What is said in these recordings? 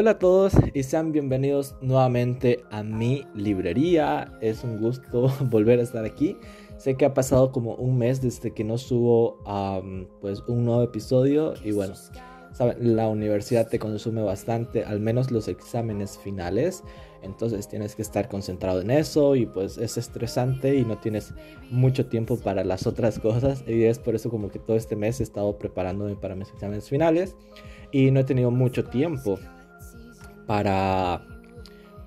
Hola a todos y sean bienvenidos nuevamente a mi librería. Es un gusto volver a estar aquí. Sé que ha pasado como un mes desde que no subo pues un nuevo episodio y bueno, saben, la universidad te consume bastante, al menos los exámenes finales. Entonces tienes que estar concentrado en eso y pues es estresante y no tienes mucho tiempo para las otras cosas. Y es por eso como que todo este mes he estado preparándome para mis exámenes finales y no he tenido mucho tiempo para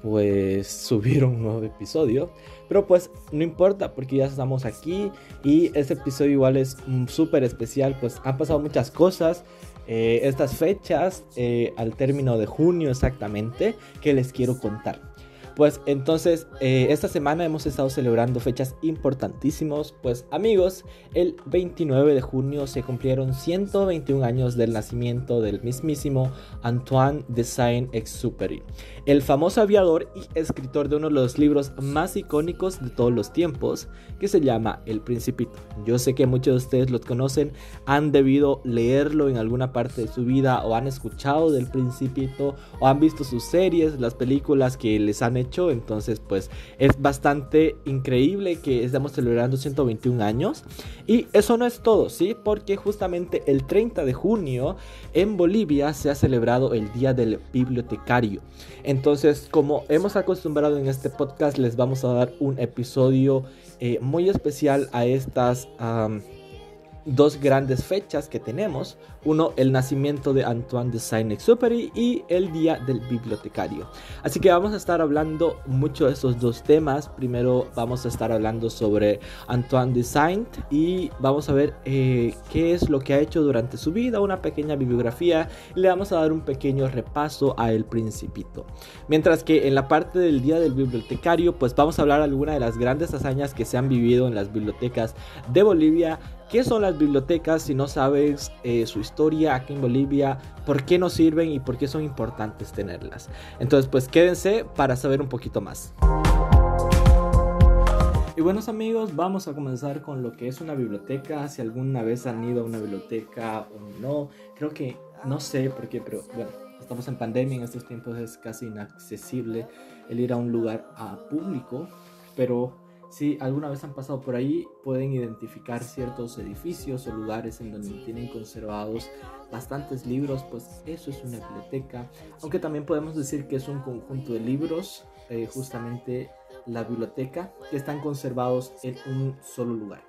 pues subir un nuevo episodio. Pero pues no importa porque ya estamos aquí y este episodio igual es súper especial. Pues han pasado muchas cosas. Eh, estas fechas eh, al término de junio exactamente que les quiero contar. Pues entonces, eh, esta semana hemos estado celebrando fechas importantísimos. Pues amigos, el 29 de junio se cumplieron 121 años del nacimiento del mismísimo Antoine de Saint-Exupéry, el famoso aviador y escritor de uno de los libros más icónicos de todos los tiempos, que se llama El Principito. Yo sé que muchos de ustedes lo conocen, han debido leerlo en alguna parte de su vida o han escuchado del Principito o han visto sus series, las películas que les han hecho, entonces pues es bastante increíble que estamos celebrando 121 años. Y eso no es todo, ¿sí? Porque justamente el 30 de junio en Bolivia se ha celebrado el Día del Bibliotecario. Entonces, como hemos acostumbrado en este podcast, les vamos a dar un episodio eh, muy especial a estas dos grandes fechas que tenemos. Uno, el nacimiento de Antoine de Saint-Exupéry y el Día del Bibliotecario. Así que vamos a estar hablando mucho de estos dos temas. Primero vamos a estar hablando sobre Antoine de Saint y vamos a ver eh, qué es lo que ha hecho durante su vida, una pequeña bibliografía. Y le vamos a dar un pequeño repaso a El Principito. Mientras que en la parte del Día del Bibliotecario, pues vamos a hablar de algunas de las grandes hazañas que se han vivido en las bibliotecas de Bolivia ¿Qué son las bibliotecas si no sabes eh, su historia aquí en Bolivia? ¿Por qué nos sirven y por qué son importantes tenerlas? Entonces, pues quédense para saber un poquito más. Y buenos amigos, vamos a comenzar con lo que es una biblioteca. Si alguna vez han ido a una biblioteca o no, creo que no sé por qué, pero bueno, estamos en pandemia, en estos tiempos es casi inaccesible el ir a un lugar público, pero si alguna vez han pasado por ahí, pueden identificar ciertos edificios o lugares en donde tienen conservados bastantes libros, pues eso es una biblioteca. Aunque también podemos decir que es un conjunto de libros, eh, justamente la biblioteca, que están conservados en un solo lugar.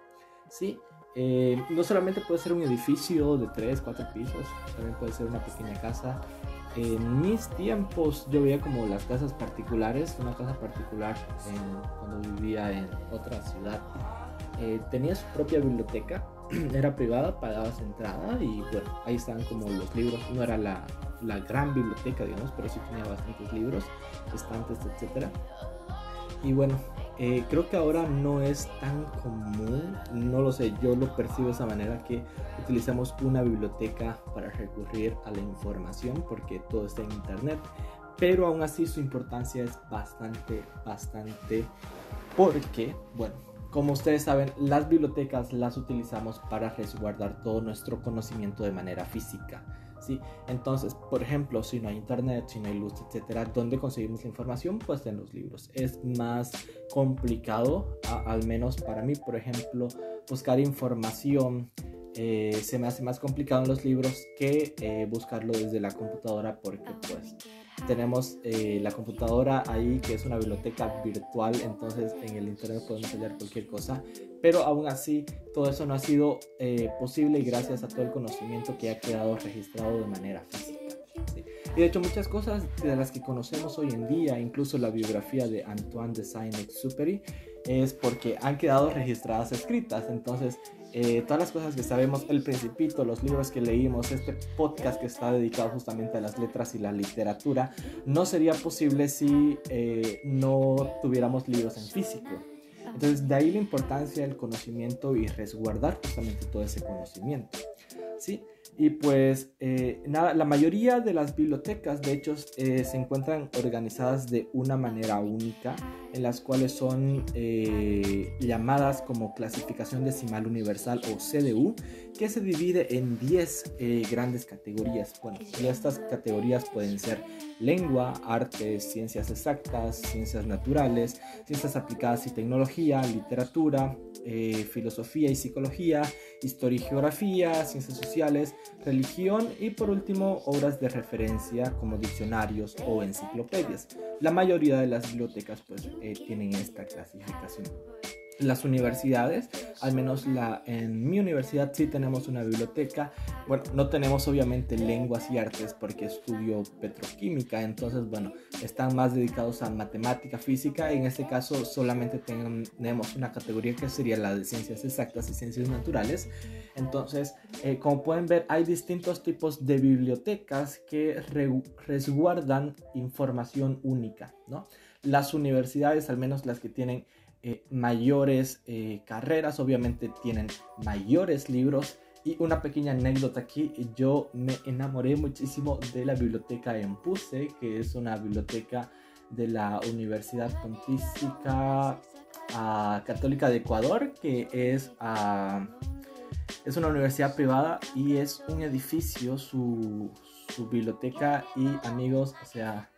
¿sí? Eh, no solamente puede ser un edificio de 3, 4 pisos, también puede ser una pequeña casa en mis tiempos yo veía como las casas particulares, una casa particular cuando vivía en otra ciudad. Eh, tenía su propia biblioteca, era privada, pagabas entrada y bueno, ahí estaban como los libros. No era la, la gran biblioteca, digamos, pero sí tenía bastantes libros, estantes, etc. Y bueno, eh, creo que ahora no es tan común, no lo sé, yo lo percibo de esa manera que utilizamos una biblioteca para recurrir a la información porque todo está en internet, pero aún así su importancia es bastante, bastante porque, bueno, como ustedes saben, las bibliotecas las utilizamos para resguardar todo nuestro conocimiento de manera física. ¿Sí? Entonces, por ejemplo, si no hay internet, si no hay luz, etcétera, ¿dónde conseguimos la información? Pues en los libros. Es más complicado, al menos para mí, por ejemplo, buscar información. Eh, se me hace más complicado en los libros que eh, buscarlo desde la computadora porque pues tenemos eh, la computadora ahí que es una biblioteca virtual entonces en el internet podemos hallar cualquier cosa pero aún así todo eso no ha sido eh, posible y gracias a todo el conocimiento que ha quedado registrado de manera física. Y de hecho muchas cosas de las que conocemos hoy en día, incluso la biografía de Antoine de Saint-Exupéry, es porque han quedado registradas escritas. Entonces, eh, todas las cosas que sabemos, El Principito, los libros que leímos, este podcast que está dedicado justamente a las letras y la literatura, no sería posible si eh, no tuviéramos libros en físico. Entonces, de ahí la importancia del conocimiento y resguardar justamente todo ese conocimiento. ¿sí? Y pues, eh, nada, la mayoría de las bibliotecas, de hecho, eh, se encuentran organizadas de una manera única en las cuales son eh, llamadas como clasificación decimal universal o CDU, que se divide en 10 eh, grandes categorías. Bueno, y estas categorías pueden ser lengua, artes, ciencias exactas, ciencias naturales, ciencias aplicadas y tecnología, literatura, filosofía y psicología, historia y geografía, ciencias sociales, religión y por último obras de referencia como diccionarios o enciclopedias. La mayoría de las bibliotecas pues eh, tienen esta clasificación las universidades, al menos la, en mi universidad sí tenemos una biblioteca. Bueno, no tenemos obviamente lenguas y artes porque estudio petroquímica, entonces bueno, están más dedicados a matemática, física. En este caso solamente tenemos una categoría que sería la de ciencias exactas y ciencias naturales. Entonces, eh, como pueden ver, hay distintos tipos de bibliotecas que resguardan información única, ¿no? Las universidades, al menos las que tienen eh, mayores eh, carreras, obviamente tienen mayores libros. Y una pequeña anécdota aquí, yo me enamoré muchísimo de la biblioteca en Puse, que es una biblioteca de la Universidad Pontífica ah, Católica de Ecuador, que es, ah, es una universidad privada y es un edificio, su, su biblioteca y amigos, o sea,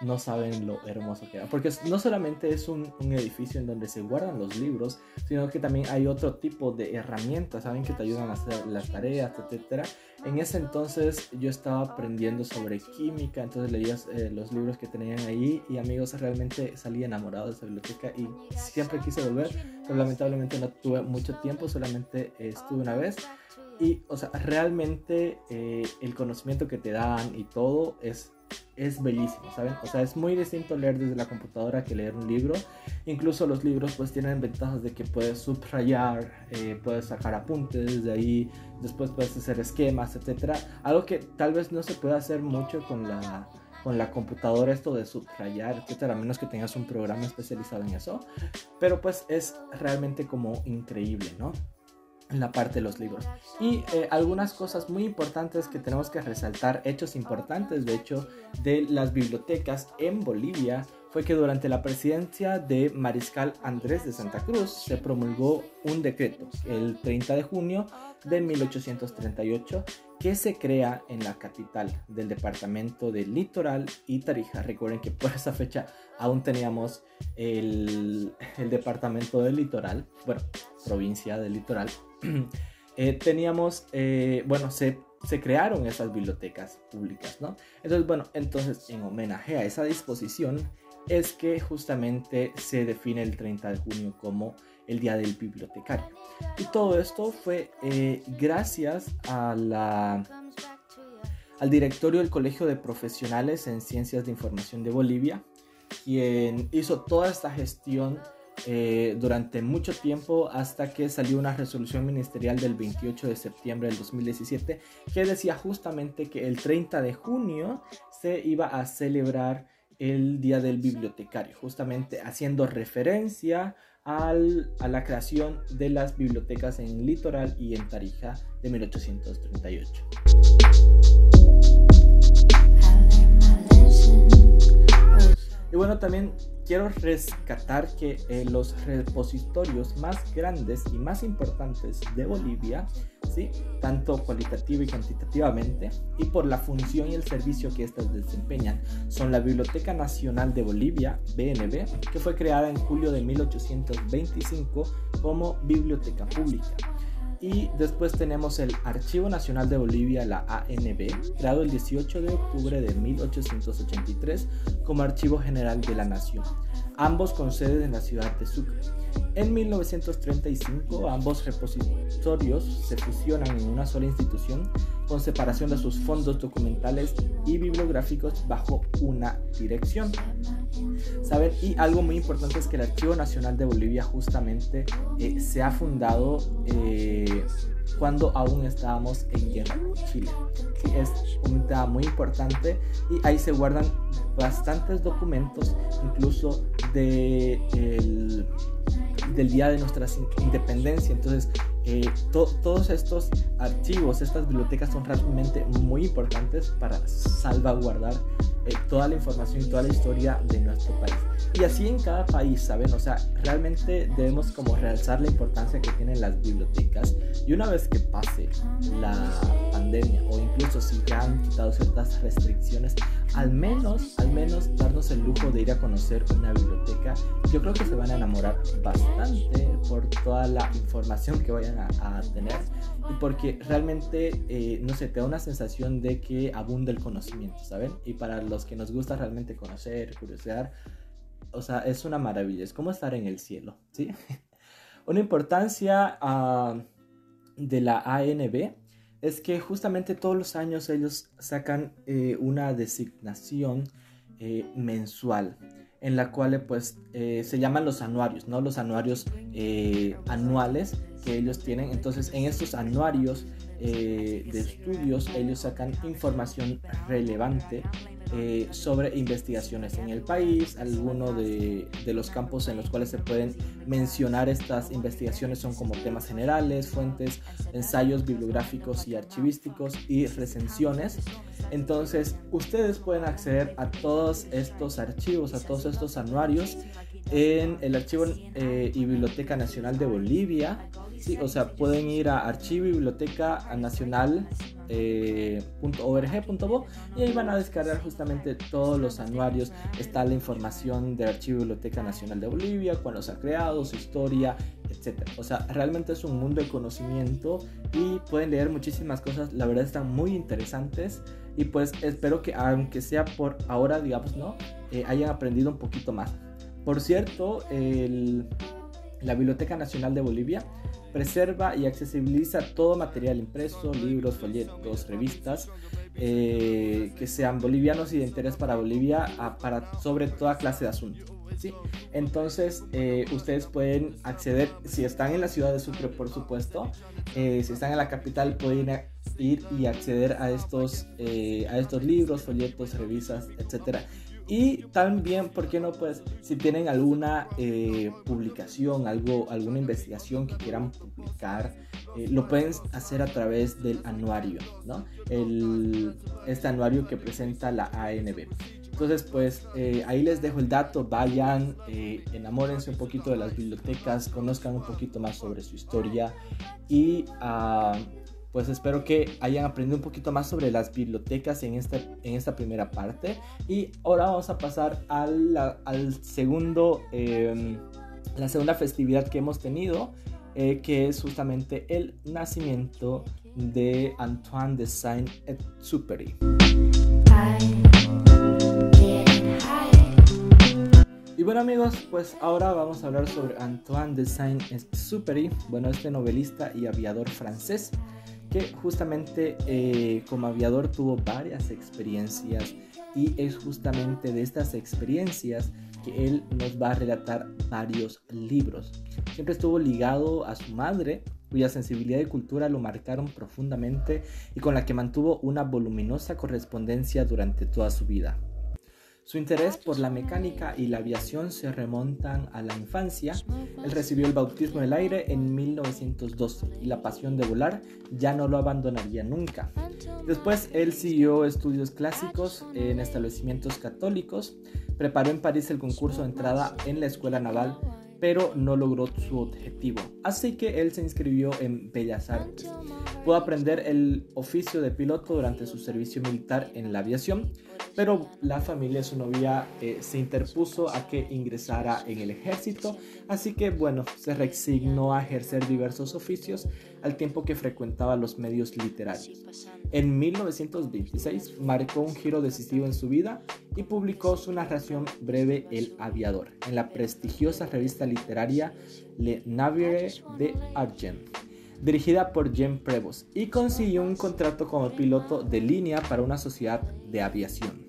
no saben lo hermoso que era. Porque no solamente es un, edificio en donde se guardan los libros, sino que también hay otro tipo de herramientas, ¿saben? Que te ayudan a hacer las tareas, etc. En ese entonces yo estaba aprendiendo sobre química, entonces leía eh, los libros que tenían ahí y amigos, realmente salí enamorado de esa biblioteca y siempre quise volver, pero lamentablemente no tuve mucho tiempo, solamente estuve una vez. Y, o sea, realmente eh, el conocimiento que te dan y todo es es bellísimo, ¿saben? O sea, es muy distinto leer desde la computadora que leer un libro. Incluso los libros pues tienen ventajas de que puedes subrayar, eh, puedes sacar apuntes de ahí, después puedes hacer esquemas, etc. Algo que tal vez no se puede hacer mucho con la, con la computadora, esto de subrayar, etc. A menos que tengas un programa especializado en eso. Pero pues es realmente como increíble, ¿no? En la parte de los libros. Y eh, algunas cosas muy importantes que tenemos que resaltar, hechos importantes de hecho de las bibliotecas en Bolivia, fue que durante la presidencia de Mariscal Andrés de Santa Cruz se promulgó un decreto el 30 de junio de 1838 que se crea en la capital del departamento del Litoral y Tarija. Recuerden que por esa fecha aún teníamos el, el departamento del Litoral, bueno, provincia del Litoral Eh, teníamos, eh, bueno, se, se, crearon esas bibliotecas públicas, ¿no? Entonces, bueno, entonces en homenaje a esa disposición es que justamente se define el 30 de junio como el Día del Bibliotecario. Y todo esto fue eh, gracias al directorio del Colegio de Profesionales en Ciencias de Información de Bolivia, quien hizo toda esta gestión eh, durante mucho tiempo hasta que salió una resolución ministerial del 28 de septiembre del 2017 que decía justamente que el 30 de junio se iba a celebrar el Día del Bibliotecario, justamente haciendo referencia al, a la creación de las bibliotecas en Litoral y en Tarija de 1838. Y bueno, también quiero rescatar que eh, los repositorios más grandes y más importantes de Bolivia, tanto cualitativa y cuantitativamente, y por la función y el servicio que éstas desempeñan, son la Biblioteca Nacional de Bolivia, BNB, que fue creada en julio de 1825 como biblioteca pública. Y después tenemos el Archivo Nacional de Bolivia, la ANB, creado el 18 de octubre de 1883 como Archivo General de la Nación, ambos con sede en la ciudad de Sucre. En 1935 ambos repositorios se fusionan en una sola institución con separación de sus fondos documentales y bibliográficos bajo una dirección. ¿Saben? Y algo muy importante es que el Archivo Nacional de Bolivia justamente eh, se ha fundado eh, cuando aún estábamos en guerra con Chile. es un tema muy importante y ahí se guardan bastantes documentos, incluso de del día de nuestra independencia. Entonces, eh, todos estos archivos, estas bibliotecas son realmente muy importantes para salvaguardar eh, toda la información y toda la historia de nuestro país. Y así en cada país, ¿saben? O sea, realmente debemos como realzar la importancia que tienen las bibliotecas y una vez que pase la pandemia o incluso si ya han quitado ciertas restricciones, al menos, al menos darnos el lujo de ir a conocer una biblioteca, yo creo que se van a enamorar bastante por toda la información que vayan a, tener y porque realmente, eh, no sé, te da una sensación de que abunda el conocimiento, ¿saben? Y para los que nos gusta realmente conocer, curiosear, o sea, es una maravilla, es como estar en el cielo, ¿sí? una importancia uh, de la ANB es que justamente todos los años ellos sacan eh, una designación eh, mensual en la cual pues eh, se llaman los anuarios, ¿no? Los anuarios anuales que ellos tienen. Entonces en estos anuarios de estudios ellos sacan información relevante eh, sobre investigaciones en el país. Algunos de, los campos en los cuales se pueden mencionar estas investigaciones son como temas generales, fuentes, ensayos bibliográficos y archivísticos y recensiones. Entonces, ustedes pueden acceder a todos estos archivos, a todos estos anuarios en el Archivo eh, y Biblioteca Nacional de Bolivia. Sí, o sea, pueden ir a Archivo y Biblioteca Nacional eh, y ahí van a descargar justamente todos los anuarios. Está la información del Archivo Biblioteca Nacional de Bolivia, cuándo se ha creado, su historia, etc. O sea, realmente es un mundo de conocimiento y pueden leer muchísimas cosas. La verdad están muy interesantes y pues espero que aunque sea por ahora, digamos, ¿no? Eh, hayan aprendido un poquito más. Por cierto, la Biblioteca Nacional de Bolivia preserva y accesibiliza todo material impreso, libros, folletos, revistas, eh, que sean bolivianos y de interés para Bolivia para, sobre toda clase de asuntos. ¿sí? Entonces, eh, ustedes pueden acceder, si están en la ciudad de Sucre, por supuesto, eh, si están en la capital, pueden ir y acceder a estos, a estos libros, folletos, revistas, etcétera y también, ¿por qué no? Pues si tienen alguna eh, publicación, algo, alguna investigación que quieran publicar, eh, lo pueden hacer a través del anuario, ¿no? El, este anuario que presenta la ANB. Entonces, pues eh, ahí les dejo el dato, vayan, enamórense un poquito de las bibliotecas, conozcan un poquito más sobre su historia y... Uh, pues espero que hayan aprendido un poquito más sobre las bibliotecas en esta, en esta primera parte. Y ahora vamos a pasar al, al segundo, em, la segunda festividad que hemos tenido, eh, que es justamente el nacimiento de Antoine de Saint-Exupéry. Y bueno amigos, pues ahora vamos a hablar sobre Antoine de Saint-Exupéry, bueno, este novelista y aviador francés justamente eh, como aviador tuvo varias experiencias y es justamente de estas experiencias que él nos va a relatar varios libros. Siempre estuvo ligado a su madre, cuya sensibilidad y cultura lo marcaron profundamente y con la que mantuvo una voluminosa correspondencia durante toda su vida. Su interés por la mecánica y la aviación se remontan a la infancia. Él recibió el bautismo del aire en 1912 y la pasión de volar ya no lo abandonaría nunca. Después él siguió estudios clásicos en establecimientos católicos, preparó en París el concurso de entrada en la Escuela Naval pero no logró su objetivo. Así que él se inscribió en Bellas Artes. Pudo aprender el oficio de piloto durante su servicio militar en la aviación, pero la familia de su novia eh, se interpuso a que ingresara en el ejército, así que bueno, se resignó a ejercer diversos oficios al tiempo que frecuentaba los medios literarios. En 1926 marcó un giro decisivo en su vida y publicó su narración breve El aviador en la prestigiosa revista literaria Le Navire de Argent dirigida por Jean Prevost, y consiguió un contrato como piloto de línea para una sociedad de aviación.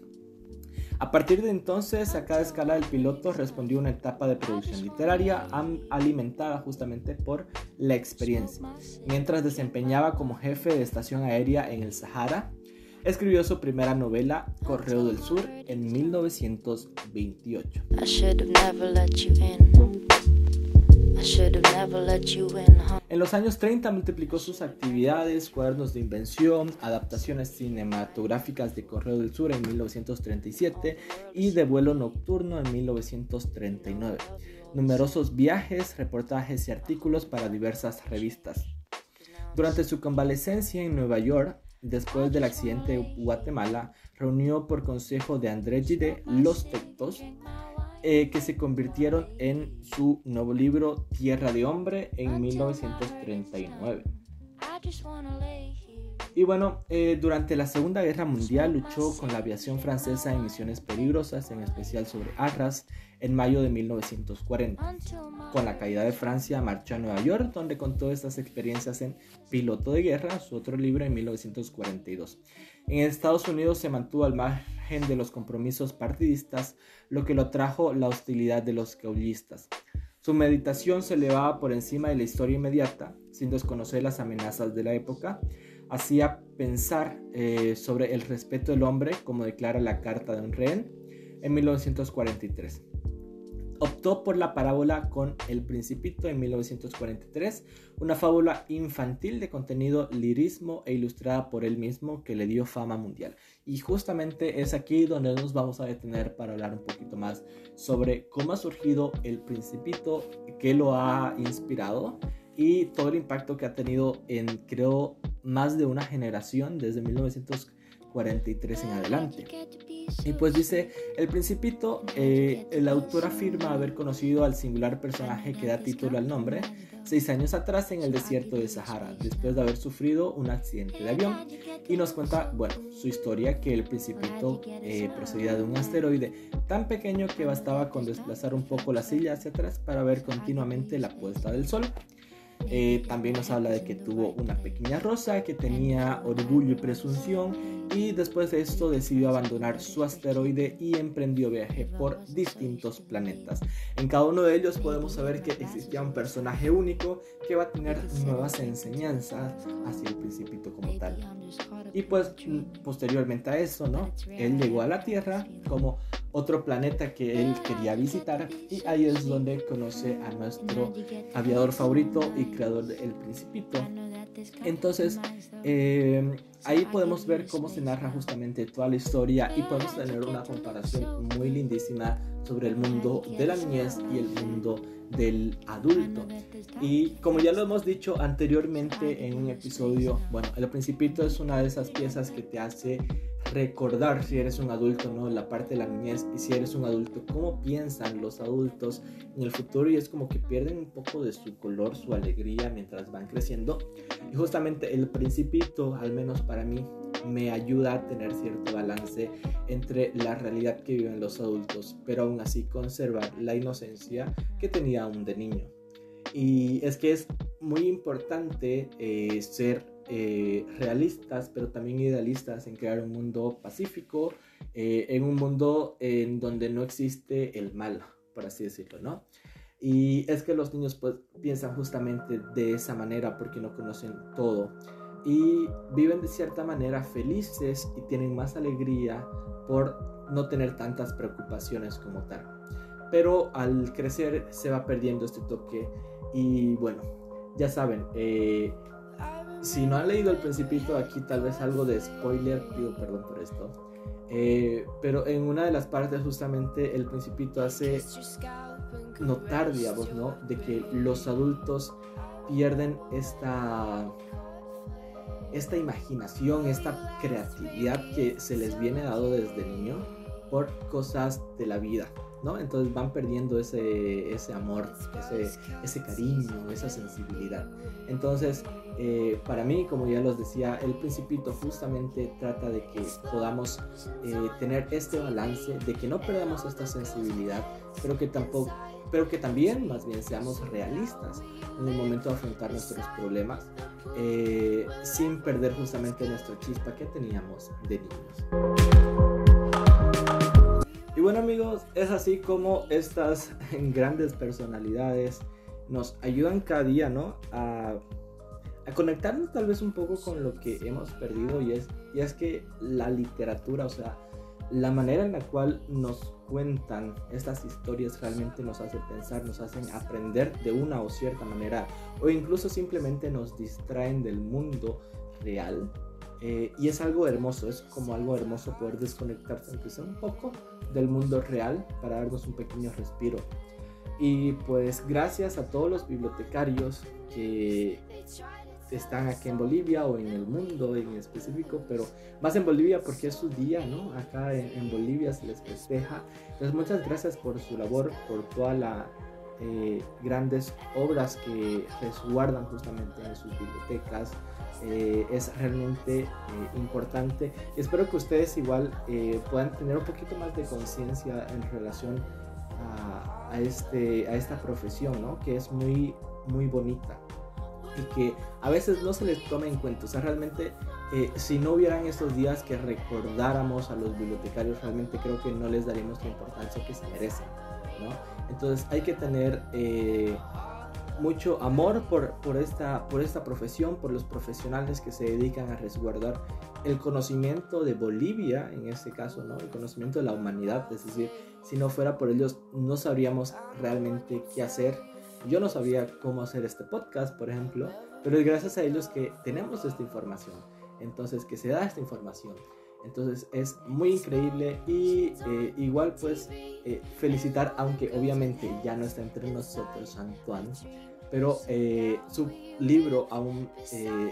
A partir de entonces, a cada escala del piloto respondió una etapa de producción literaria alimentada justamente por la experiencia. Mientras desempeñaba como jefe de estación aérea en el Sahara, escribió su primera novela, Correo del Sur, en 1928. En los años 30 multiplicó sus actividades, cuadernos de invención, adaptaciones cinematográficas de Correo del Sur en 1937 y de Vuelo Nocturno en 1939. Numerosos viajes, reportajes y artículos para diversas revistas. Durante su convalecencia en Nueva York, después del accidente de Guatemala, reunió por consejo de André Gide los textos eh, que se convirtieron en su nuevo libro Tierra de Hombre en 1939. Y bueno, eh, durante la Segunda Guerra Mundial luchó con la aviación francesa en misiones peligrosas, en especial sobre Arras, en mayo de 1940. Con la caída de Francia marchó a Nueva York, donde contó estas experiencias en Piloto de Guerra, su otro libro en 1942. En Estados Unidos se mantuvo al margen de los compromisos partidistas, lo que lo trajo la hostilidad de los caudillistas. Su meditación se elevaba por encima de la historia inmediata, sin desconocer las amenazas de la época, hacía pensar eh, sobre el respeto del hombre, como declara la Carta de un en 1943. Optó por la parábola con El Principito en 1943, una fábula infantil de contenido lirismo e ilustrada por él mismo que le dio fama mundial. Y justamente es aquí donde nos vamos a detener para hablar un poquito más sobre cómo ha surgido El Principito, qué lo ha inspirado y todo el impacto que ha tenido en, creo, más de una generación desde 1943 en adelante. Y pues dice, el principito, eh, el autor afirma haber conocido al singular personaje que da título al nombre seis años atrás en el desierto de Sahara, después de haber sufrido un accidente de avión. Y nos cuenta, bueno, su historia, que el principito eh, procedía de un asteroide tan pequeño que bastaba con desplazar un poco la silla hacia atrás para ver continuamente la puesta del sol. Eh, también nos habla de que tuvo una pequeña rosa, que tenía orgullo y presunción y después de esto decidió abandonar su asteroide y emprendió viaje por distintos planetas. En cada uno de ellos podemos saber que existía un personaje único que va a tener nuevas enseñanzas hacia el principito como tal. Y pues posteriormente a eso, ¿no? Él llegó a la Tierra como otro planeta que él quería visitar y ahí es donde conoce a nuestro aviador favorito y creador de El Principito. Entonces, eh, ahí podemos ver cómo se narra justamente toda la historia y podemos tener una comparación muy lindísima sobre el mundo de la niñez y el mundo del adulto. Y como ya lo hemos dicho anteriormente en un episodio, bueno, El Principito es una de esas piezas que te hace recordar si eres un adulto, ¿no? La parte de la niñez y si eres un adulto, cómo piensan los adultos en el futuro y es como que pierden un poco de su color, su alegría mientras van creciendo. Y justamente el principito, al menos para mí, me ayuda a tener cierto balance entre la realidad que viven los adultos, pero aún así conservar la inocencia que tenía aún de niño. Y es que es muy importante eh, ser eh, realistas, pero también idealistas en crear un mundo pacífico, eh, en un mundo en donde no existe el mal, por así decirlo, ¿no? Y es que los niños pues piensan justamente de esa manera porque no conocen todo y viven de cierta manera felices y tienen más alegría por no tener tantas preocupaciones como tal. Pero al crecer se va perdiendo este toque y bueno, ya saben, eh, si no han leído El Principito, aquí tal vez algo de spoiler, pido perdón por esto. Eh, pero en una de las partes justamente El Principito hace notar, digamos, ¿no? De que los adultos pierden esta, esta imaginación, esta creatividad que se les viene dado desde niño por cosas de la vida. ¿no? Entonces van perdiendo ese, ese amor, ese, ese cariño, esa sensibilidad. Entonces, eh, para mí, como ya los decía, el principito justamente trata de que podamos eh, tener este balance, de que no perdamos esta sensibilidad, pero que tampoco pero que también más bien seamos realistas en el momento de afrontar nuestros problemas eh, sin perder justamente nuestra chispa que teníamos de niños. Y bueno amigos, es así como estas grandes personalidades nos ayudan cada día, ¿no? A, a, conectarnos tal vez un poco con lo que hemos perdido y es, y es que la literatura, o sea, la manera en la cual nos cuentan estas historias realmente nos hace pensar, nos hacen aprender de una o cierta manera, o incluso simplemente nos distraen del mundo real. Eh, y es algo hermoso, es como algo hermoso poder desconectarse, aunque sea un poco, del mundo real para darnos un pequeño respiro. Y pues gracias a todos los bibliotecarios que están aquí en Bolivia o en el mundo en específico, pero más en Bolivia porque es su día, ¿no? Acá en, Bolivia se les festeja. Entonces muchas gracias por su labor, por todas las eh, grandes obras que resguardan justamente en sus bibliotecas. Eh, es realmente eh, importante. Espero que ustedes igual puedan tener un poquito más de conciencia en relación a, a, este, a esta profesión, ¿no? Que es muy, muy bonita y que a veces no se les tome en cuenta. O sea, realmente, eh, si no hubieran estos días que recordáramos a los bibliotecarios, realmente creo que no les daríamos la importancia que se merecen. ¿no? Entonces hay que tener eh, mucho amor por, por, esta, por esta profesión, por los profesionales que se dedican a resguardar el conocimiento de Bolivia, en este caso, ¿no? el conocimiento de la humanidad. Es decir, si no fuera por ellos, no sabríamos realmente qué hacer yo no sabía cómo hacer este podcast, por ejemplo, pero es gracias a ellos que tenemos esta información. Entonces, que se da esta información. Entonces es muy increíble y eh, igual pues eh, felicitar, aunque obviamente ya no está entre nosotros Antoine, pero eh, su libro aún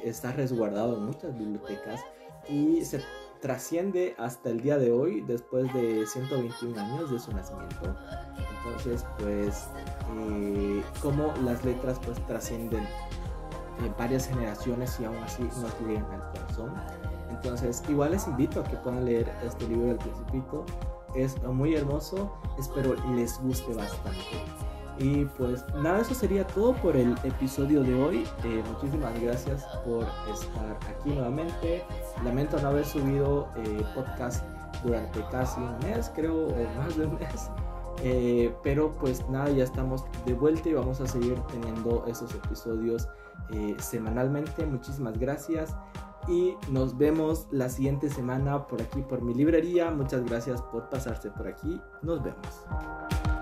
está resguardado en muchas bibliotecas y se trasciende hasta el día de hoy después de 121 años de su nacimiento. Entonces, pues, eh, como las letras pues trascienden varias generaciones y aún así nos llegan al corazón. Entonces, igual les invito a que puedan leer este libro del Principito. Es muy hermoso, espero les guste bastante. Y pues nada, eso sería todo por el episodio de hoy. Eh, muchísimas gracias por estar aquí nuevamente. Lamento no haber subido podcast durante casi un mes, creo, o más de un mes. Eh, pero pues nada, ya estamos de vuelta y vamos a seguir teniendo esos episodios eh, semanalmente. Muchísimas gracias y nos vemos la siguiente semana por aquí por mi librería. Muchas gracias por pasarse por aquí. Nos vemos.